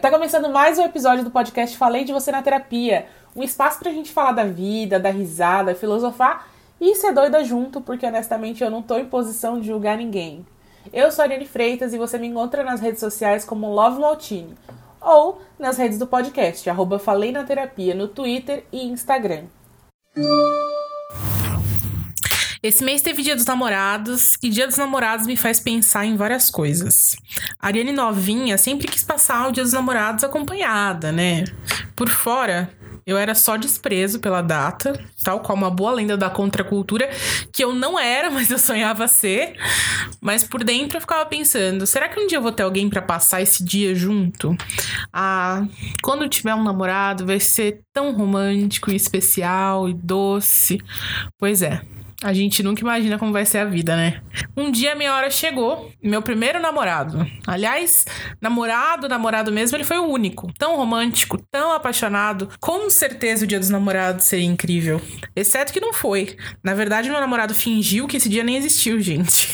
Tá começando mais um episódio do podcast Falei de Você na Terapia. Um espaço pra gente falar da vida, dar risada, filosofar e ser doida junto, porque honestamente eu não tô em posição de julgar ninguém. Eu sou a Ariane Freitas e você me encontra nas redes sociais como Love Maltini ou nas redes do podcast, arroba Falei na Terapia, no Twitter e Instagram. Esse mês teve Dia dos Namorados e Dia dos Namorados me faz pensar em várias coisas. A Ariane novinha sempre quis passar o Dia dos Namorados acompanhada, né? Por fora, eu era só desprezo pela data, tal qual uma boa lenda da contracultura, que eu não era, mas eu sonhava ser. Mas por dentro eu ficava pensando: será que um dia eu vou ter alguém para passar esse dia junto? Ah, quando tiver um namorado vai ser tão romântico e especial e doce. Pois é. A gente nunca imagina como vai ser a vida, né? Um dia minha hora chegou, meu primeiro namorado. Aliás, namorado, namorado mesmo, ele foi o único. Tão romântico, tão apaixonado. Com certeza o dia dos namorados seria incrível. Exceto que não foi. Na verdade, meu namorado fingiu que esse dia nem existiu, gente.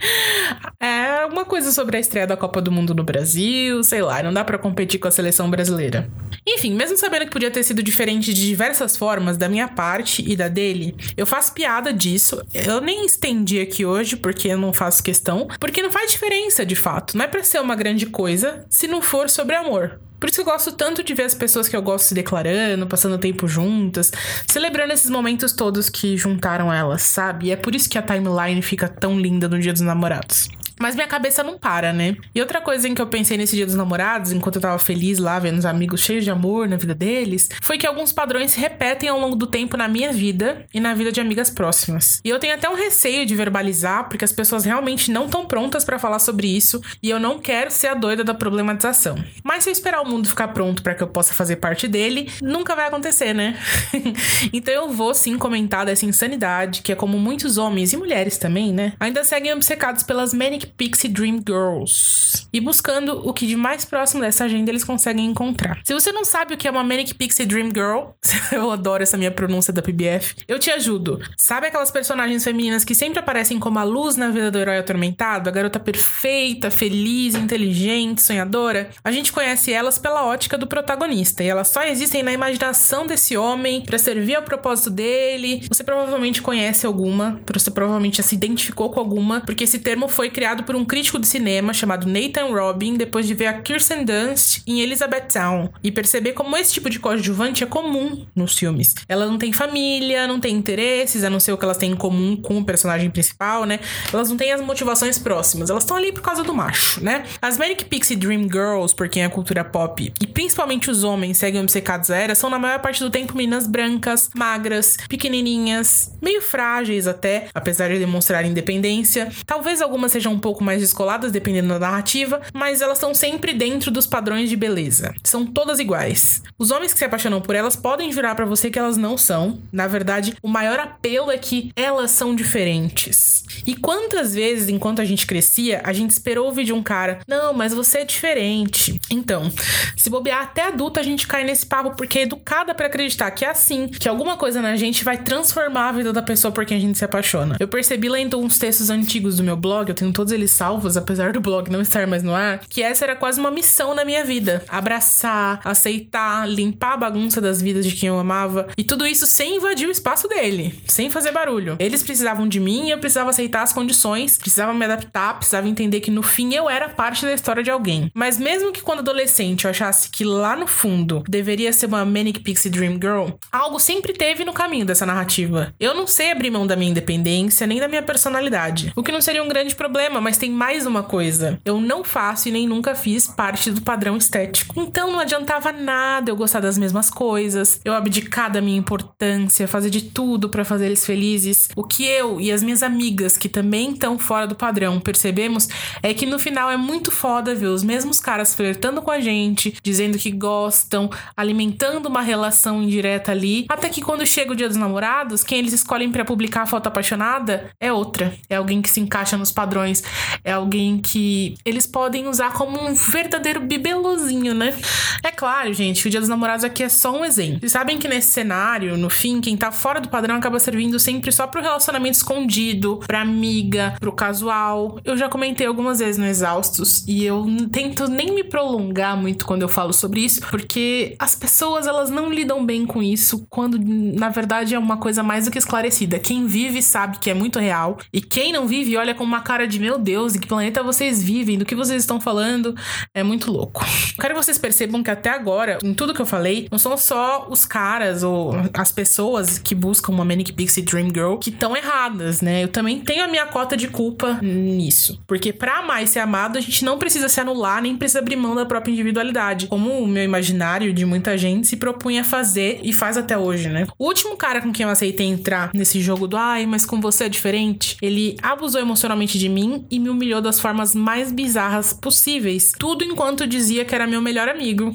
é alguma coisa sobre a estreia da Copa do Mundo no Brasil, sei lá, não dá para competir com a seleção brasileira. Enfim, mesmo sabendo que podia ter sido diferente de diversas formas da minha parte e da dele, eu faço piada disso. Eu nem estendi aqui hoje porque eu não faço questão, porque não faz diferença de fato. Não é para ser uma grande coisa se não for sobre amor. Por isso eu gosto tanto de ver as pessoas que eu gosto se declarando, passando tempo juntas, celebrando esses momentos todos que juntaram elas, sabe? E é por isso que a timeline fica tão linda no Dia dos Namorados. Mas minha cabeça não para, né? E outra coisa em que eu pensei nesse dia dos namorados, enquanto eu tava feliz lá, vendo os amigos cheios de amor na vida deles, foi que alguns padrões se repetem ao longo do tempo na minha vida e na vida de amigas próximas. E eu tenho até um receio de verbalizar, porque as pessoas realmente não estão prontas para falar sobre isso e eu não quero ser a doida da problematização. Mas se eu esperar o mundo ficar pronto para que eu possa fazer parte dele, nunca vai acontecer, né? então eu vou sim comentar dessa insanidade, que é como muitos homens e mulheres também, né? Ainda seguem obcecados pelas manic Pixie Dream Girls e buscando o que de mais próximo dessa agenda eles conseguem encontrar. Se você não sabe o que é uma Manic Pixie Dream Girl, eu adoro essa minha pronúncia da PBF, eu te ajudo. Sabe aquelas personagens femininas que sempre aparecem como a luz na vida do herói atormentado, a garota perfeita, feliz, inteligente, sonhadora? A gente conhece elas pela ótica do protagonista e elas só existem na imaginação desse homem para servir ao propósito dele. Você provavelmente conhece alguma, você provavelmente já se identificou com alguma, porque esse termo foi criado criado por um crítico de cinema chamado Nathan Robin depois de ver a Kirsten Dunst em Elizabethtown e perceber como esse tipo de coadjuvante é comum nos filmes. Ela não tem família, não tem interesses, a não ser o que elas têm em comum com o personagem principal, né? Elas não têm as motivações próximas, elas estão ali por causa do macho, né? As Manic Pixie Dream Girls, por quem é cultura pop, e principalmente os homens seguem obcecados a era, são na maior parte do tempo meninas brancas, magras, pequenininhas, meio frágeis até, apesar de demonstrar independência. Talvez algumas sejam um pouco pouco mais descoladas, dependendo da narrativa, mas elas estão sempre dentro dos padrões de beleza. São todas iguais. Os homens que se apaixonam por elas podem jurar para você que elas não são. Na verdade, o maior apelo é que elas são diferentes. E quantas vezes, enquanto a gente crescia, a gente esperou ouvir de um cara: Não, mas você é diferente. Então, se bobear até adulta, a gente cai nesse papo porque é educada para acreditar que é assim, que alguma coisa na gente vai transformar a vida da pessoa por quem a gente se apaixona. Eu percebi lendo uns textos antigos do meu blog, eu tenho todos eles eles salvos, apesar do blog não estar mais no ar, que essa era quase uma missão na minha vida. Abraçar, aceitar, limpar a bagunça das vidas de quem eu amava. E tudo isso sem invadir o espaço dele, sem fazer barulho. Eles precisavam de mim eu precisava aceitar as condições, precisava me adaptar, precisava entender que no fim eu era parte da história de alguém. Mas mesmo que quando adolescente eu achasse que lá no fundo deveria ser uma Manic Pixie Dream Girl, algo sempre teve no caminho dessa narrativa. Eu não sei abrir mão da minha independência nem da minha personalidade, o que não seria um grande problema, mas tem mais uma coisa. Eu não faço e nem nunca fiz parte do padrão estético. Então não adiantava nada eu gostar das mesmas coisas, eu abdicar da minha importância, fazer de tudo para fazer eles felizes. O que eu e as minhas amigas, que também estão fora do padrão, percebemos é que no final é muito foda ver os mesmos caras flertando com a gente, dizendo que gostam, alimentando uma relação indireta ali, até que quando chega o dia dos namorados, quem eles escolhem para publicar a foto apaixonada é outra. É alguém que se encaixa nos padrões é alguém que eles podem usar como um verdadeiro bibelozinho, né? É claro, gente, o Dia dos Namorados aqui é só um exemplo. Vocês sabem que nesse cenário, no fim, quem tá fora do padrão acaba servindo sempre só pro relacionamento escondido, pra amiga, pro casual. Eu já comentei algumas vezes no Exaustos e eu tento nem me prolongar muito quando eu falo sobre isso, porque as pessoas elas não lidam bem com isso quando na verdade é uma coisa mais do que esclarecida. Quem vive sabe que é muito real e quem não vive olha com uma cara de meu Deus, em que planeta vocês vivem, do que vocês estão falando, é muito louco. Quero que vocês percebam que até agora, em tudo que eu falei, não são só os caras ou as pessoas que buscam uma Manic Pixie Dream Girl que estão erradas, né? Eu também tenho a minha cota de culpa nisso. Porque para amar e ser amado, a gente não precisa se anular, nem precisa abrir mão da própria individualidade. Como o meu imaginário de muita gente se propunha fazer e faz até hoje, né? O último cara com quem eu aceitei entrar nesse jogo do ai, mas com você é diferente, ele abusou emocionalmente de mim e me humilhou das formas mais bizarras possíveis. Tudo enquanto dizia que era meu melhor amigo.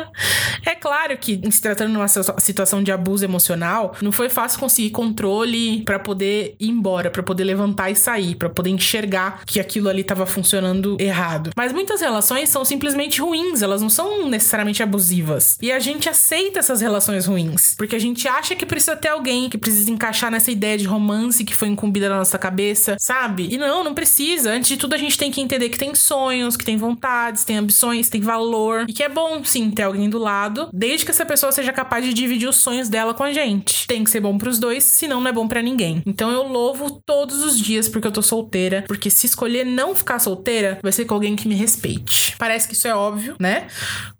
é claro que, se tratando de uma situação de abuso emocional, não foi fácil conseguir controle para poder ir embora, para poder levantar e sair, para poder enxergar que aquilo ali estava funcionando errado. Mas muitas relações são simplesmente ruins, elas não são necessariamente abusivas. E a gente aceita essas relações ruins, porque a gente acha que precisa ter alguém que precisa encaixar nessa ideia de romance que foi incumbida na nossa cabeça, sabe? E não, não precisa. Antes de tudo, a gente tem que entender que tem sonhos, que tem vontades, tem ambições, tem valor. E que é bom, sim, ter alguém do lado, desde que essa pessoa seja capaz de dividir os sonhos dela com a gente. Tem que ser bom pros dois, senão não é bom para ninguém. Então eu louvo todos os dias porque eu tô solteira, porque se escolher não ficar solteira, vai ser com alguém que me respeite. Parece que isso é óbvio, né?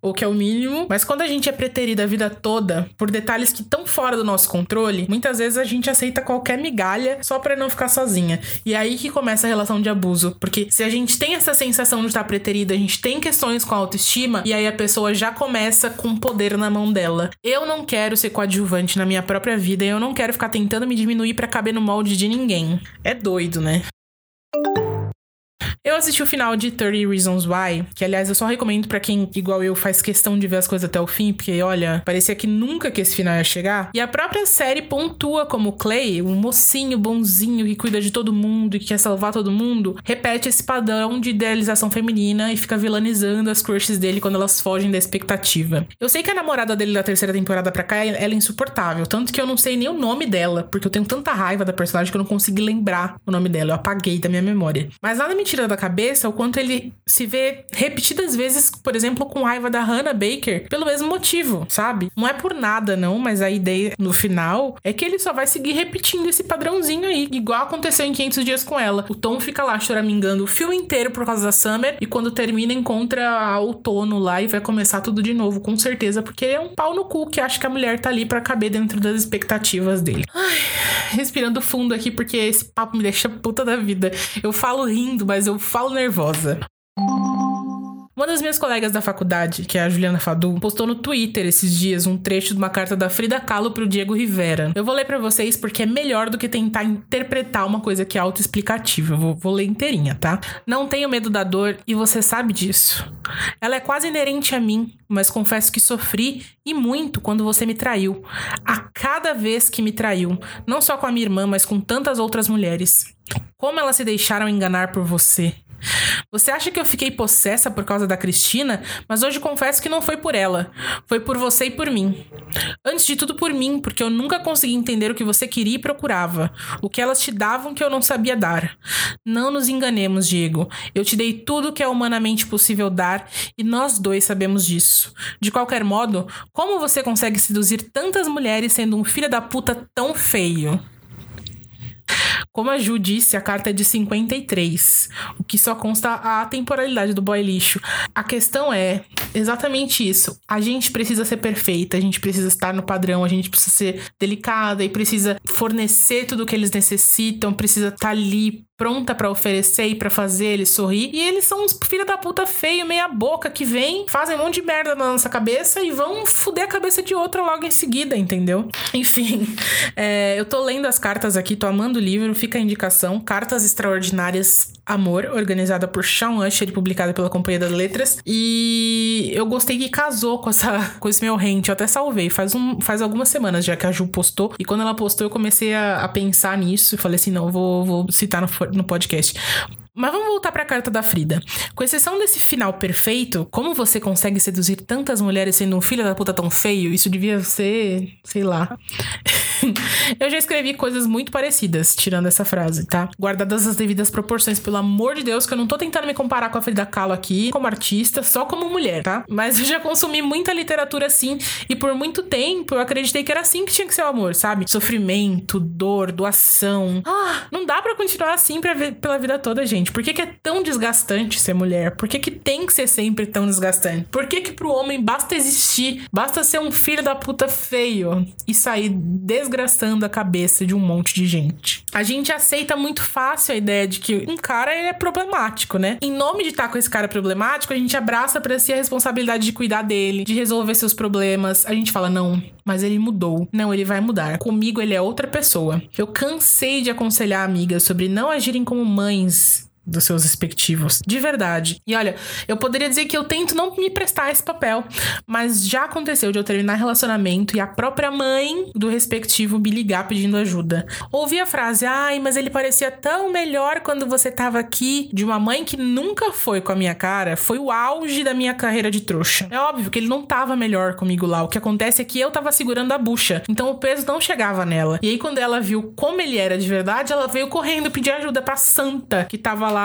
Ou que é o mínimo, mas quando a gente é preterida a vida toda por detalhes que estão fora do nosso controle, muitas vezes a gente aceita qualquer migalha só para não ficar sozinha. E é aí que começa a relação de abuso, porque se a gente tem essa sensação de estar preterida, a gente tem questões com a autoestima e aí a pessoa já começa com poder na mão dela. Eu não quero ser coadjuvante na minha própria vida e eu não quero ficar tentando me diminuir para caber no molde de ninguém. É doido, né? Eu assisti o final de 30 Reasons Why, que aliás eu só recomendo para quem, igual eu, faz questão de ver as coisas até o fim, porque olha, parecia que nunca que esse final ia chegar. E a própria série pontua como Clay, um mocinho bonzinho que cuida de todo mundo e que quer salvar todo mundo, repete esse padrão de idealização feminina e fica vilanizando as crushes dele quando elas fogem da expectativa. Eu sei que a namorada dele da terceira temporada pra cá, ela é insuportável, tanto que eu não sei nem o nome dela, porque eu tenho tanta raiva da personagem que eu não consegui lembrar o nome dela, eu apaguei da minha memória. Mas nada me tira da cabeça o quanto ele se vê repetidas vezes, por exemplo, com raiva da Hannah Baker, pelo mesmo motivo, sabe? Não é por nada, não, mas a ideia no final é que ele só vai seguir repetindo esse padrãozinho aí, igual aconteceu em 500 dias com ela. O Tom fica lá choramingando o filme inteiro por causa da Summer e quando termina encontra a outono lá e vai começar tudo de novo, com certeza, porque é um pau no cu que acha que a mulher tá ali para caber dentro das expectativas dele. Ai, respirando fundo aqui porque esse papo me deixa puta da vida. Eu falo rindo, mas eu falo nervosa. Uma das minhas colegas da faculdade, que é a Juliana Fadu, postou no Twitter esses dias um trecho de uma carta da Frida Kahlo pro Diego Rivera. Eu vou ler para vocês porque é melhor do que tentar interpretar uma coisa que é autoexplicativa. Eu vou, vou ler inteirinha, tá? Não tenho medo da dor e você sabe disso. Ela é quase inerente a mim, mas confesso que sofri e muito quando você me traiu. A cada vez que me traiu, não só com a minha irmã, mas com tantas outras mulheres. Como elas se deixaram enganar por você? Você acha que eu fiquei possessa por causa da Cristina? Mas hoje confesso que não foi por ela. Foi por você e por mim. Antes de tudo por mim, porque eu nunca consegui entender o que você queria e procurava. O que elas te davam que eu não sabia dar. Não nos enganemos, Diego. Eu te dei tudo que é humanamente possível dar e nós dois sabemos disso. De qualquer modo, como você consegue seduzir tantas mulheres sendo um filho da puta tão feio? Como a Ju disse, a carta é de 53, o que só consta a temporalidade do boy lixo. A questão é exatamente isso. A gente precisa ser perfeita, a gente precisa estar no padrão, a gente precisa ser delicada e precisa fornecer tudo o que eles necessitam, precisa estar ali pronta para oferecer e para fazer ele sorrir. E eles são uns filha da puta feio, meia boca, que vem, fazem um monte de merda na nossa cabeça e vão fuder a cabeça de outra logo em seguida, entendeu? Enfim, é, eu tô lendo as cartas aqui, tô amando o livro, fica a indicação. Cartas Extraordinárias Amor, organizada por Sean Usher e publicada pela Companhia das Letras. E eu gostei que casou com, essa, com esse meu rente. Eu até salvei. Faz, um, faz algumas semanas já que a Ju postou. E quando ela postou, eu comecei a, a pensar nisso. E falei assim: não, vou, vou citar no, no podcast. Mas vamos voltar para a carta da Frida. Com exceção desse final perfeito, como você consegue seduzir tantas mulheres sendo um filho da puta tão feio? Isso devia ser, sei lá. eu já escrevi coisas muito parecidas, tirando essa frase, tá? Guardadas as devidas proporções, pelo amor de Deus, que eu não tô tentando me comparar com a Frida Kahlo aqui, como artista, só como mulher, tá? Mas eu já consumi muita literatura assim, e por muito tempo eu acreditei que era assim que tinha que ser o amor, sabe? Sofrimento, dor, doação. Ah, não dá para continuar assim pra pela vida toda, gente. Por que, que é tão desgastante ser mulher? Por que, que tem que ser sempre tão desgastante? Por que, que pro homem basta existir, basta ser um filho da puta feio e sair desgraçando a cabeça de um monte de gente? A gente aceita muito fácil a ideia de que um cara é problemático, né? Em nome de estar tá com esse cara problemático, a gente abraça para si a responsabilidade de cuidar dele, de resolver seus problemas. A gente fala, não, mas ele mudou. Não, ele vai mudar. Comigo ele é outra pessoa. Eu cansei de aconselhar amigas sobre não agirem como mães dos seus respectivos. De verdade. E olha, eu poderia dizer que eu tento não me prestar esse papel, mas já aconteceu de eu terminar relacionamento e a própria mãe do respectivo me ligar pedindo ajuda. Ouvi a frase: "Ai, mas ele parecia tão melhor quando você tava aqui", de uma mãe que nunca foi com a minha cara, foi o auge da minha carreira de trouxa. É óbvio que ele não tava melhor comigo lá. O que acontece é que eu tava segurando a bucha, então o peso não chegava nela. E aí quando ela viu como ele era de verdade, ela veio correndo pedir ajuda para santa que tava lá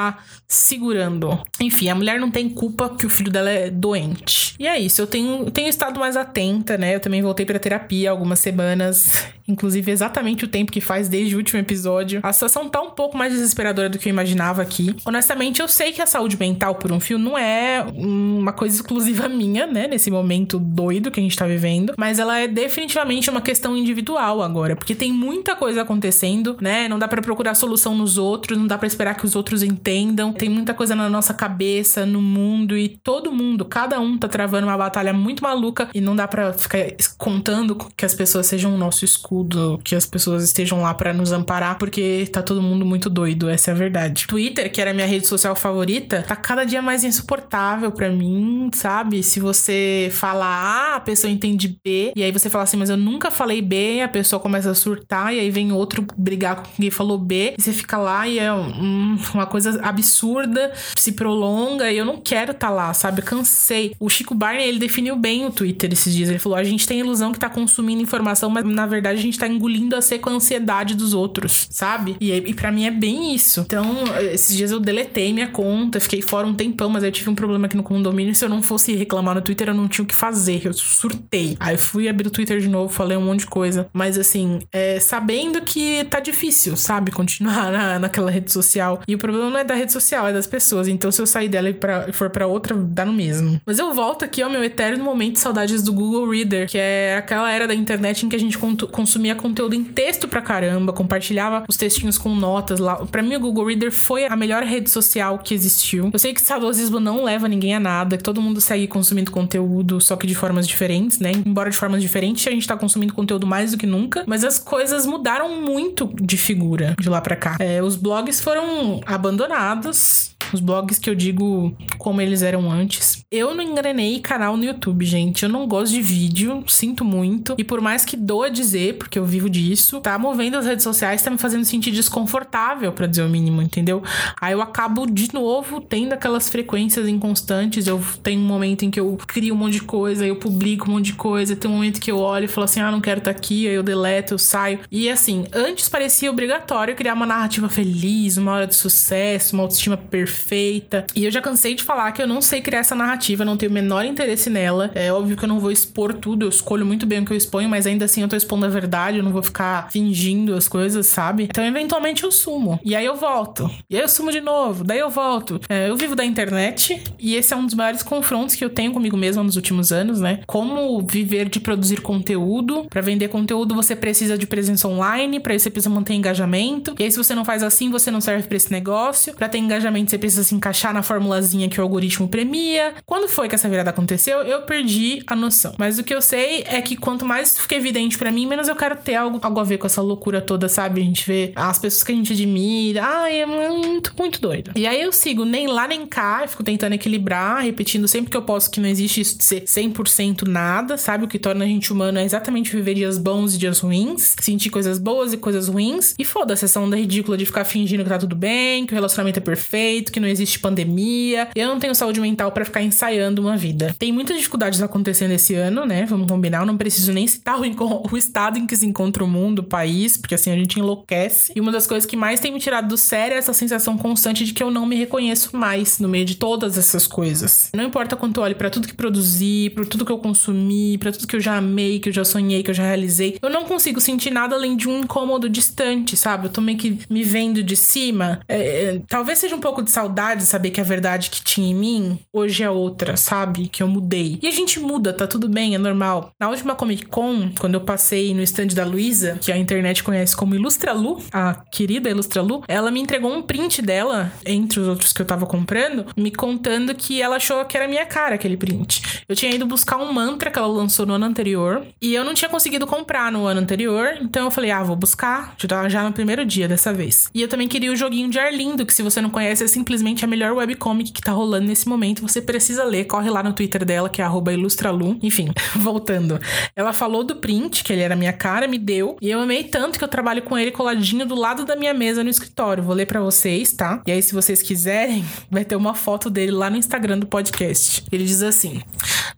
segurando. Enfim, a mulher não tem culpa que o filho dela é doente. E é isso, eu tenho, tenho estado mais atenta, né? Eu também voltei pra terapia algumas semanas, inclusive exatamente o tempo que faz desde o último episódio. A situação tá um pouco mais desesperadora do que eu imaginava aqui. Honestamente, eu sei que a saúde mental por um fio não é uma coisa exclusiva minha, né? Nesse momento doido que a gente tá vivendo, mas ela é definitivamente uma questão individual agora, porque tem muita coisa acontecendo, né? Não dá para procurar solução nos outros, não dá para esperar que os outros entendam. Tem muita coisa na nossa cabeça, no mundo e todo mundo, cada um tá travando uma batalha muito maluca e não dá para ficar contando que as pessoas sejam o nosso escudo, que as pessoas estejam lá para nos amparar, porque tá todo mundo muito doido, essa é a verdade. Twitter, que era minha rede social favorita, tá cada dia mais insuportável para mim, sabe? Se você fala A, a pessoa entende B, e aí você fala assim, mas eu nunca falei B, a pessoa começa a surtar, e aí vem outro brigar com quem falou B, e você fica lá e é um, uma coisa absurda, se prolonga, e eu não quero tá lá, sabe? Eu cansei. O Chico Barney, ele definiu bem o Twitter esses dias. Ele falou: a gente tem a ilusão que tá consumindo informação, mas na verdade a gente tá engolindo a seco a ansiedade dos outros, sabe? E, e para mim é bem isso. Então, esses dias eu deletei minha conta, fiquei fora um tempão, mas eu tive um problema aqui no condomínio. Se eu não fosse reclamar no Twitter, eu não tinha o que fazer. Eu surtei. Aí fui abrir o Twitter de novo, falei um monte de coisa. Mas assim, é, sabendo que tá difícil, sabe? Continuar na, naquela rede social. E o problema não é da rede social, é das pessoas. Então, se eu sair dela e pra, for para outra, dá no mesmo. Mas eu volto aqui ao meu eterno momento de saudades do Google Reader, que é aquela era da internet em que a gente consumia conteúdo em texto pra caramba, compartilhava os textinhos com notas lá. Para mim, o Google Reader foi a melhor rede social que existiu. Eu sei que saudosismo não leva ninguém a nada, que todo mundo segue consumindo conteúdo, só que de formas diferentes, né? Embora de formas diferentes, a gente tá consumindo conteúdo mais do que nunca, mas as coisas mudaram muito de figura de lá para cá. É, os blogs foram abandonados, os blogs que eu digo como eles eram antes. Eu não engrenei canal no YouTube, gente. Eu não gosto de vídeo, sinto muito. E por mais que doa dizer, porque eu vivo disso, tá movendo as redes sociais, tá me fazendo sentir desconfortável, para dizer o mínimo, entendeu? Aí eu acabo de novo tendo aquelas frequências inconstantes. Eu tenho um momento em que eu crio um monte de coisa, eu publico um monte de coisa. Tem um momento que eu olho e falo assim: ah, não quero estar tá aqui, aí eu deleto, eu saio. E assim, antes parecia obrigatório criar uma narrativa feliz, uma hora de sucesso, uma autoestima perfeita. E eu já cansei de falar que eu não sei criar essa narrativa, não tenho o menor interesse nela. É óbvio que eu não vou expor tudo, eu escolho muito bem o que eu exponho, mas ainda assim eu tô expondo a verdade, eu não vou ficar fingindo as coisas, sabe? Então, eventualmente eu sumo. E aí eu volto. E aí eu sumo de novo, daí eu volto. É, eu vivo da internet e esse é um dos maiores confrontos que eu tenho comigo mesma nos últimos anos, né? Como viver de produzir conteúdo. Para vender conteúdo, você precisa de presença online, para isso você precisa manter engajamento. E aí, se você não faz assim, você não serve para esse negócio. Para ter engajamento, você precisa se encaixar na formulazinha que o algoritmo premia. Quando foi que essa virada aconteceu, eu perdi a noção. Mas o que eu sei é que quanto mais fica evidente para mim, menos eu quero ter algo, algo a ver com essa loucura toda, sabe? A gente vê as pessoas que a gente admira. Ai, é muito, muito doido. E aí eu sigo nem lá nem cá, fico tentando equilibrar, repetindo sempre que eu posso que não existe isso de ser 100% nada, sabe? O que torna a gente humano é exatamente viver dias bons e dias ruins, sentir coisas boas e coisas ruins. E foda-se essa onda ridícula de ficar fingindo que tá tudo bem, que o relacionamento é perfeito, que não existe pandemia. Eu não tenho saúde mental para ficar ensaiando uma vida. Tem muitas dificuldades acontecendo esse ano, né? Vamos combinar, eu não preciso nem citar o, o estado em que encontra o mundo, o país, porque assim a gente enlouquece. E uma das coisas que mais tem me tirado do sério é essa sensação constante de que eu não me reconheço mais no meio de todas essas coisas. Não importa quanto eu olho para tudo que produzi, para tudo que eu consumi, para tudo que eu já amei, que eu já sonhei, que eu já realizei, eu não consigo sentir nada além de um incômodo distante, sabe? Eu tô meio que me vendo de cima. É, é, talvez seja um pouco de saudade saber que a verdade que tinha em mim hoje é outra, sabe? Que eu mudei. E a gente muda, tá tudo bem, é normal. Na última Comic Con, quando eu passei no stand da Luísa, que a internet conhece como Ilustra Lu, a querida Ilustra Lu, ela me entregou um print dela, entre os outros que eu tava comprando, me contando que ela achou que era minha cara aquele print. Eu tinha ido buscar um mantra que ela lançou no ano anterior e eu não tinha conseguido comprar no ano anterior, então eu falei, ah, vou buscar já no primeiro dia dessa vez. E eu também queria o joguinho de Arlindo, que se você não conhece é simplesmente a melhor webcomic que tá rolando nesse momento. Você precisa ler, corre lá no Twitter dela, que é ilustralu. Enfim, voltando. Ela falou do print, que ele era minha cara, me deu, e eu amei tanto que eu trabalho com ele coladinho do lado da minha mesa no escritório. Vou ler para vocês, tá? E aí, se vocês quiserem, vai ter uma foto dele lá no Instagram do podcast. Ele diz assim: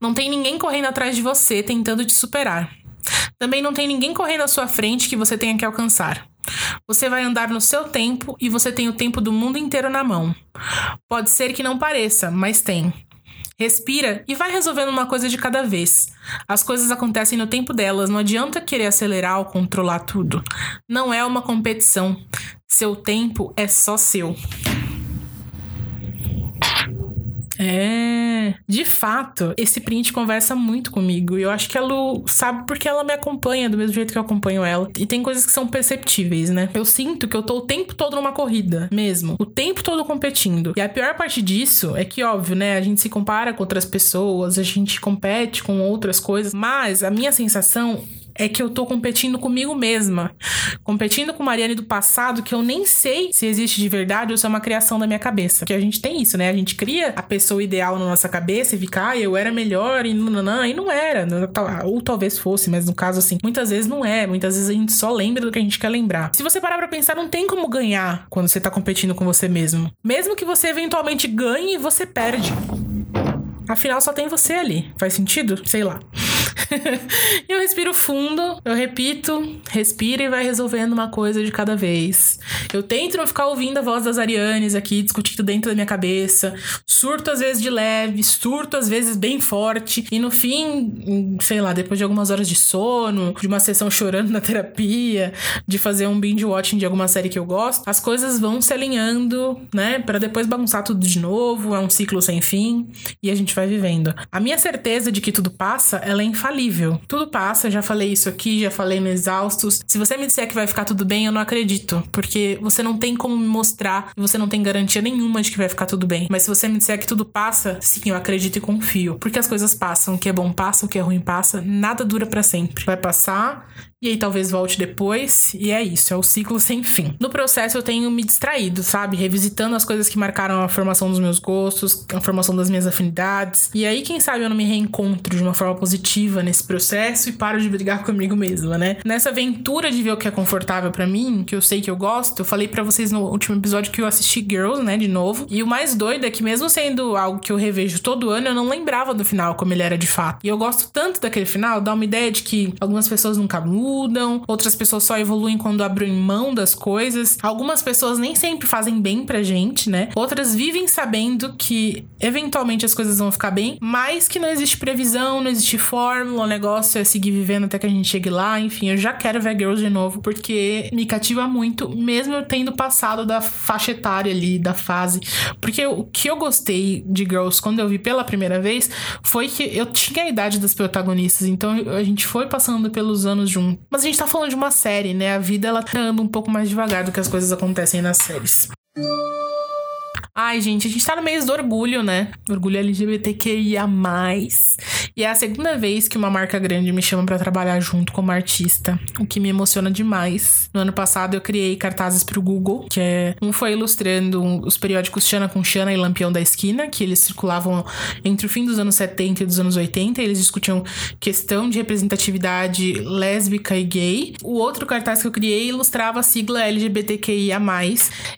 Não tem ninguém correndo atrás de você tentando te superar. Também não tem ninguém correndo à sua frente que você tenha que alcançar. Você vai andar no seu tempo e você tem o tempo do mundo inteiro na mão. Pode ser que não pareça, mas tem. Respira e vai resolvendo uma coisa de cada vez. As coisas acontecem no tempo delas, não adianta querer acelerar ou controlar tudo. Não é uma competição. Seu tempo é só seu. É, de fato, esse print conversa muito comigo. E eu acho que a Lu sabe porque ela me acompanha do mesmo jeito que eu acompanho ela. E tem coisas que são perceptíveis, né? Eu sinto que eu tô o tempo todo numa corrida, mesmo. O tempo todo competindo. E a pior parte disso é que, óbvio, né? A gente se compara com outras pessoas, a gente compete com outras coisas. Mas a minha sensação é que eu tô competindo comigo mesma. Competindo com Mariane do passado, que eu nem sei se existe de verdade ou se é uma criação da minha cabeça. Porque a gente tem isso, né? A gente cria a pessoa ideal na nossa cabeça e fica, ah, eu era melhor e não, e não era. Ou talvez fosse, mas no caso, assim, muitas vezes não é. Muitas vezes a gente só lembra do que a gente quer lembrar. Se você parar pra pensar, não tem como ganhar quando você tá competindo com você mesmo. Mesmo que você eventualmente ganhe, você perde. Afinal, só tem você ali. Faz sentido? Sei lá. eu respiro fundo, eu repito, respira e vai resolvendo uma coisa de cada vez. Eu tento não ficar ouvindo a voz das Arianes aqui discutindo dentro da minha cabeça. Surto às vezes de leve, surto às vezes bem forte. E no fim, sei lá, depois de algumas horas de sono, de uma sessão chorando na terapia, de fazer um binge watching de alguma série que eu gosto, as coisas vão se alinhando, né? para depois bagunçar tudo de novo. É um ciclo sem fim e a gente vai vivendo. A minha certeza de que tudo passa, ela é infalível. Tudo passa, já falei isso aqui, já falei no Exaustos. Se você me disser que vai ficar tudo bem, eu não acredito. Porque você não tem como me mostrar, você não tem garantia nenhuma de que vai ficar tudo bem. Mas se você me disser que tudo passa, sim, eu acredito e confio. Porque as coisas passam, o que é bom passa, o que é ruim passa, nada dura para sempre. Vai passar e aí talvez volte depois, e é isso, é o ciclo sem fim. No processo eu tenho me distraído, sabe? Revisitando as coisas que marcaram a formação dos meus gostos, a formação das minhas afinidades. E aí, quem sabe eu não me reencontro de uma forma positiva nesse processo e paro de brigar comigo mesma, né? Nessa aventura de ver o que é confortável para mim, que eu sei que eu gosto, eu falei para vocês no último episódio que eu assisti Girls, né, de novo. E o mais doido é que mesmo sendo algo que eu revejo todo ano, eu não lembrava do final como ele era de fato. E eu gosto tanto daquele final, dá uma ideia de que algumas pessoas nunca mudam mudam, outras pessoas só evoluem quando abrem mão das coisas. Algumas pessoas nem sempre fazem bem pra gente, né? Outras vivem sabendo que eventualmente as coisas vão ficar bem, mas que não existe previsão, não existe fórmula, o negócio é seguir vivendo até que a gente chegue lá. Enfim, eu já quero ver Girls de novo porque me cativa muito, mesmo eu tendo passado da faixa etária ali, da fase. Porque o que eu gostei de Girls quando eu vi pela primeira vez foi que eu tinha a idade das protagonistas, então a gente foi passando pelos anos junto. Mas a gente tá falando de uma série, né? A vida ela tá andando um pouco mais devagar do que as coisas acontecem nas séries. Ai, gente, a gente tá no mês do orgulho, né? Orgulho LGBTQIA. E é a segunda vez que uma marca grande me chama para trabalhar junto como artista, o que me emociona demais. No ano passado eu criei cartazes pro Google, que é um foi ilustrando os periódicos Xana com Xana e Lampião da Esquina, que eles circulavam entre o fim dos anos 70 e dos anos 80, e eles discutiam questão de representatividade lésbica e gay. O outro cartaz que eu criei ilustrava a sigla LGBTQIA+.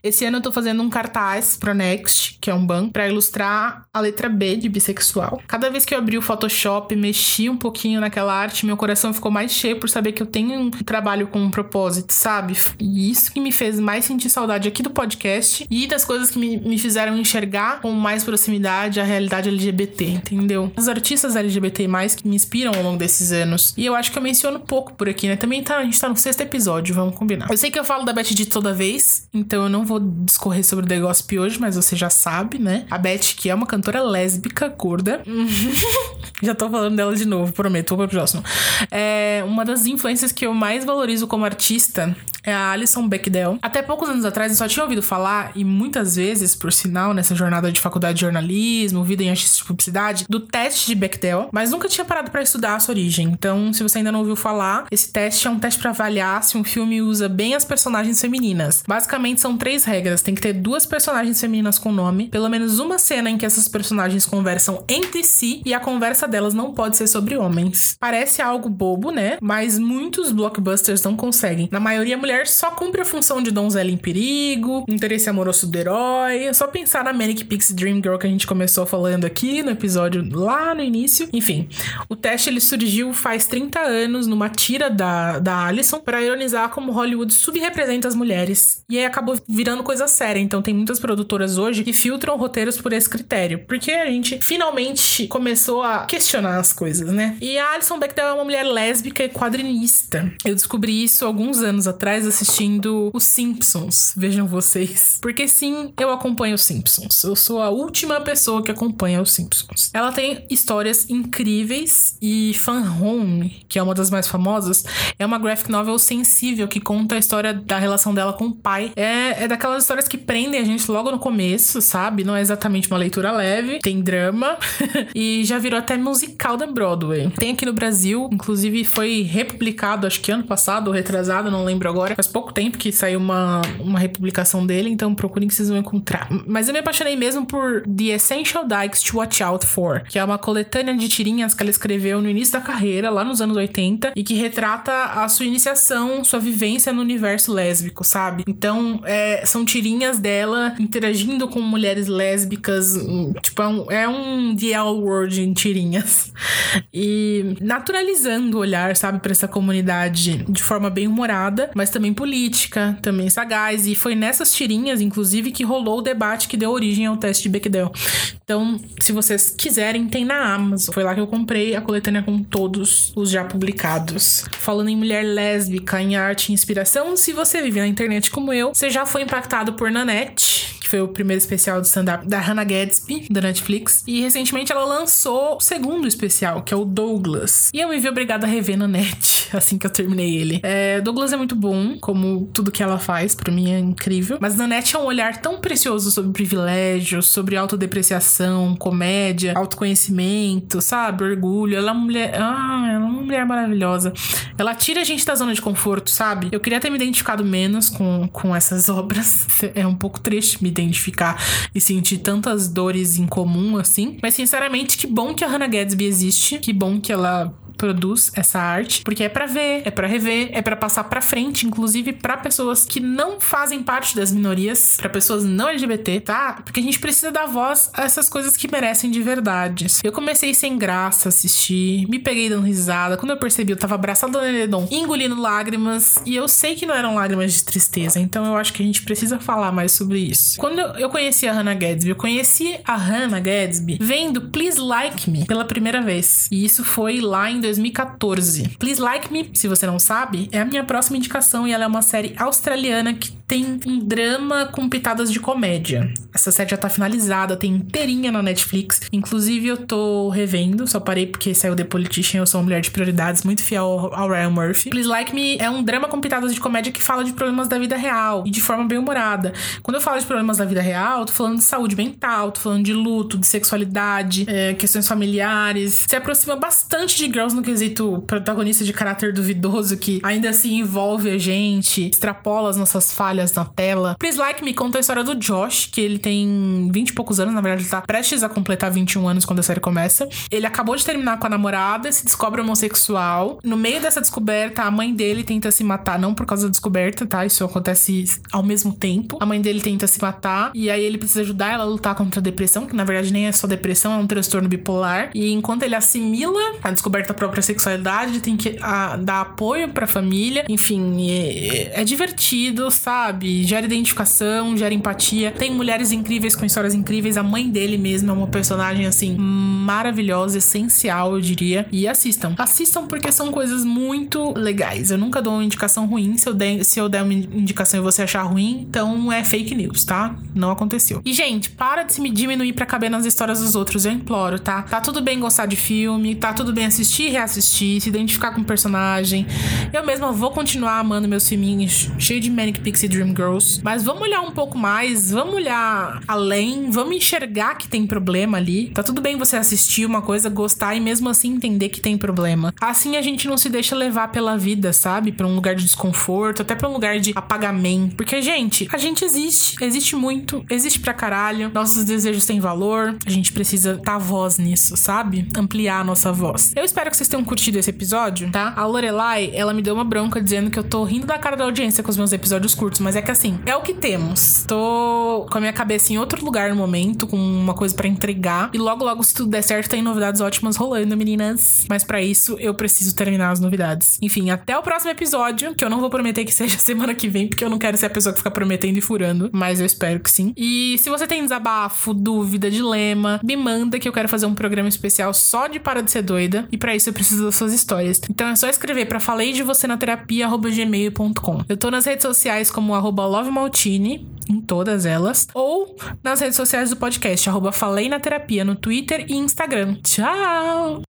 Esse ano eu tô fazendo um cartaz pro Next, que é um banco, para ilustrar a letra B de bissexual. Cada vez que eu abri o Photoshop, mexi um pouquinho naquela arte, meu coração ficou mais cheio por saber que eu tenho um trabalho com um propósito, sabe? E isso que me fez mais sentir saudade aqui do podcast e das coisas que me, me fizeram enxergar com mais proximidade a realidade LGBT, entendeu? Os artistas LGBT que me inspiram ao longo desses anos. E eu acho que eu menciono pouco por aqui, né? Também tá, a gente tá no sexto episódio, vamos combinar. Eu sei que eu falo da Beth de toda vez, então eu não vou discorrer sobre o The Gossip hoje, mas você já sabe, né? A Beth, que é uma cantora lésbica, gorda. já tô falando dela de novo, prometo, vou pro próximo. É uma das influências que eu mais valorizo como artista é a Alison Bechdel. Até poucos anos atrás eu só tinha ouvido falar, e muitas vezes, por sinal, nessa jornada de faculdade de jornalismo, vida em artista de publicidade, do teste de Bechdel, mas nunca tinha parado para estudar a sua origem. Então, se você ainda não ouviu falar, esse teste é um teste para avaliar se um filme usa bem as personagens femininas. Basicamente, são três regras: tem que ter duas personagens femininas com nome, pelo menos uma cena em que essas personagens conversam entre si e a conversa delas não pode ser sobre homens. Parece algo bobo, né? Mas muitos blockbusters não conseguem. Na maioria, mulher mulher só cumpre a função de donzela em perigo, interesse amoroso do herói. É só pensar na Manic Pixie Dream Girl que a gente começou falando aqui no episódio lá no início. Enfim, o teste ele surgiu faz 30 anos numa tira da, da Alison para ironizar como Hollywood subrepresenta as mulheres. E aí acabou virando coisa séria. Então tem muitas produtoras hoje que filtram roteiros por esse critério. Porque a gente finalmente começou a questionar as coisas, né? E a Alison Bechdel é uma mulher lésbica e quadrinista. Eu descobri isso alguns anos atrás assistindo Os Simpsons, vejam vocês. Porque sim, eu acompanho Os Simpsons. Eu sou a última pessoa que acompanha Os Simpsons. Ela tem histórias incríveis e Fan Home, que é uma das mais famosas, é uma graphic novel sensível que conta a história da relação dela com o pai. É, é daquelas histórias que prendem a gente logo no começo, sabe? Não é exatamente uma leitura leve, tem drama e já virou até musical da Broadway. Tem aqui no Brasil, inclusive foi republicado, acho que ano passado ou retrasado, não lembro agora, faz pouco tempo que saiu uma, uma republicação dele, então procurem que vocês vão encontrar. Mas eu me apaixonei mesmo por The Essential Dykes to Watch Out For, que é uma coletânea de tirinhas que ela escreveu no início da carreira, lá nos anos 80, e que retrata a sua iniciação, sua vivência no universo lésbico, sabe? Então, é, são tirinhas dela interagindo com mulheres lésbicas, tipo, é um, é um The L World em tirinhas. E naturalizando o olhar, sabe, para essa comunidade de forma bem humorada, mas também também política, também sagaz. E foi nessas tirinhas, inclusive, que rolou o debate que deu origem ao teste de Bechdel. Então, se vocês quiserem, tem na Amazon. Foi lá que eu comprei a coletânea com todos os já publicados. Falando em mulher lésbica, em arte e inspiração, se você vive na internet como eu, você já foi impactado por Nanette, que foi o primeiro especial de stand-up da Hannah Gadsby, da Netflix. E recentemente ela lançou o segundo especial, que é o Douglas. E eu me vi obrigada a rever Nanette, assim que eu terminei ele. É, Douglas é muito bom, como tudo que ela faz, para mim é incrível. Mas Nanette é um olhar tão precioso sobre privilégio, sobre autodepreciação, comédia, autoconhecimento, sabe? Orgulho. Ela é uma mulher. Ah, ela é uma mulher maravilhosa. Ela tira a gente da zona de conforto, sabe? Eu queria ter me identificado menos com, com essas obras. É um pouco triste me identificar e sentir tantas dores em comum assim. Mas sinceramente, que bom que a Hannah Gadsby existe. Que bom que ela produz essa arte, porque é para ver, é para rever, é para passar para frente, inclusive para pessoas que não fazem parte das minorias, para pessoas não LGBT, tá? Porque a gente precisa dar voz a essas coisas que merecem de verdade. Eu comecei sem graça a assistir, me peguei dando risada, quando eu percebi eu tava abraçada no Nedon, engolindo lágrimas, e eu sei que não eram lágrimas de tristeza, então eu acho que a gente precisa falar mais sobre isso. Quando eu conheci a Hannah Gadsby, eu conheci a Hannah Gadsby vendo Please Like Me pela primeira vez. E isso foi lá em 2014. Please Like Se você não sabe, é a minha próxima indicação e ela é uma série australiana que tem um drama com pitadas de comédia. Essa série já tá finalizada, tem inteirinha na Netflix. Inclusive, eu tô revendo, só parei porque saiu The Politician, eu sou uma mulher de prioridades, muito fiel ao Ryan Murphy. Please Like Me é um drama com pitadas de comédia que fala de problemas da vida real e de forma bem humorada. Quando eu falo de problemas da vida real, tô falando de saúde mental, tô falando de luto, de sexualidade, é, questões familiares. Se aproxima bastante de Girls no quesito protagonista de caráter duvidoso que ainda assim envolve a gente, extrapola as nossas falhas na tela. Please Like Me conta a história do Josh, que ele tem 20 e poucos anos, na verdade, ele tá prestes a completar 21 anos quando a série começa. Ele acabou de terminar com a namorada, se descobre homossexual. No meio dessa descoberta, a mãe dele tenta se matar, não por causa da descoberta, tá? Isso acontece ao mesmo tempo. A mãe dele tenta se matar e aí ele precisa ajudar ela a lutar contra a depressão, que na verdade nem é só depressão, é um transtorno bipolar. E enquanto ele assimila a descoberta da própria sexualidade, tem que a, dar apoio pra família. Enfim, é, é divertido, sabe? Gera identificação, gera empatia. Tem mulheres incríveis com histórias incríveis. A mãe dele mesmo é uma personagem, assim, maravilhosa, essencial, eu diria. E assistam. Assistam porque são coisas muito legais. Eu nunca dou uma indicação ruim. Se eu der, se eu der uma indicação e você achar ruim, então é fake news, tá? Não aconteceu. E, gente, para de se me diminuir pra caber nas histórias dos outros, eu imploro, tá? Tá tudo bem gostar de filme, tá tudo bem assistir e reassistir, se identificar com o personagem. Eu mesma vou continuar amando meus filminhos cheio de Manic Pixie Dream Girls. Mas vamos olhar um pouco mais, vamos olhar além, vamos enxergar que tem problema ali. Tá tudo bem você assistir uma coisa, gostar e mesmo assim entender que tem problema. Assim a gente não se deixa levar pela vida, sabe? Pra um lugar de desconforto, até pra um lugar de apagamento. Porque, gente, a gente existe, existe muito, existe pra caralho. Nossos desejos têm valor, a gente precisa dar voz nisso, sabe? Ampliar a nossa voz. Eu espero que vocês tenham curtido esse episódio, tá? A Lorelai, ela me deu uma bronca dizendo que eu tô rindo da cara da audiência com os meus episódios curtos, mas é que assim, é o que temos. Tô com a minha cabeça em outro lugar no momento, com uma coisa para entregar. E logo, logo, se tudo der certo, tem novidades ótimas rolando, meninas. Mas para isso, eu preciso terminar as novidades. Enfim, até o próximo episódio, que eu não vou prometer que seja semana que vem, porque eu não quero ser a pessoa que fica prometendo e furando, mas eu espero que sim. E se você tem desabafo, dúvida, dilema, me manda que eu quero fazer um programa especial só de para de ser doida. E para isso eu preciso das suas histórias. Então é só escrever para falei de você na terapia gmail.com. Eu tô nas redes sociais como arroba lovemaltini, em todas elas, ou nas redes sociais do podcast, arroba falei na terapia, no Twitter e Instagram. Tchau!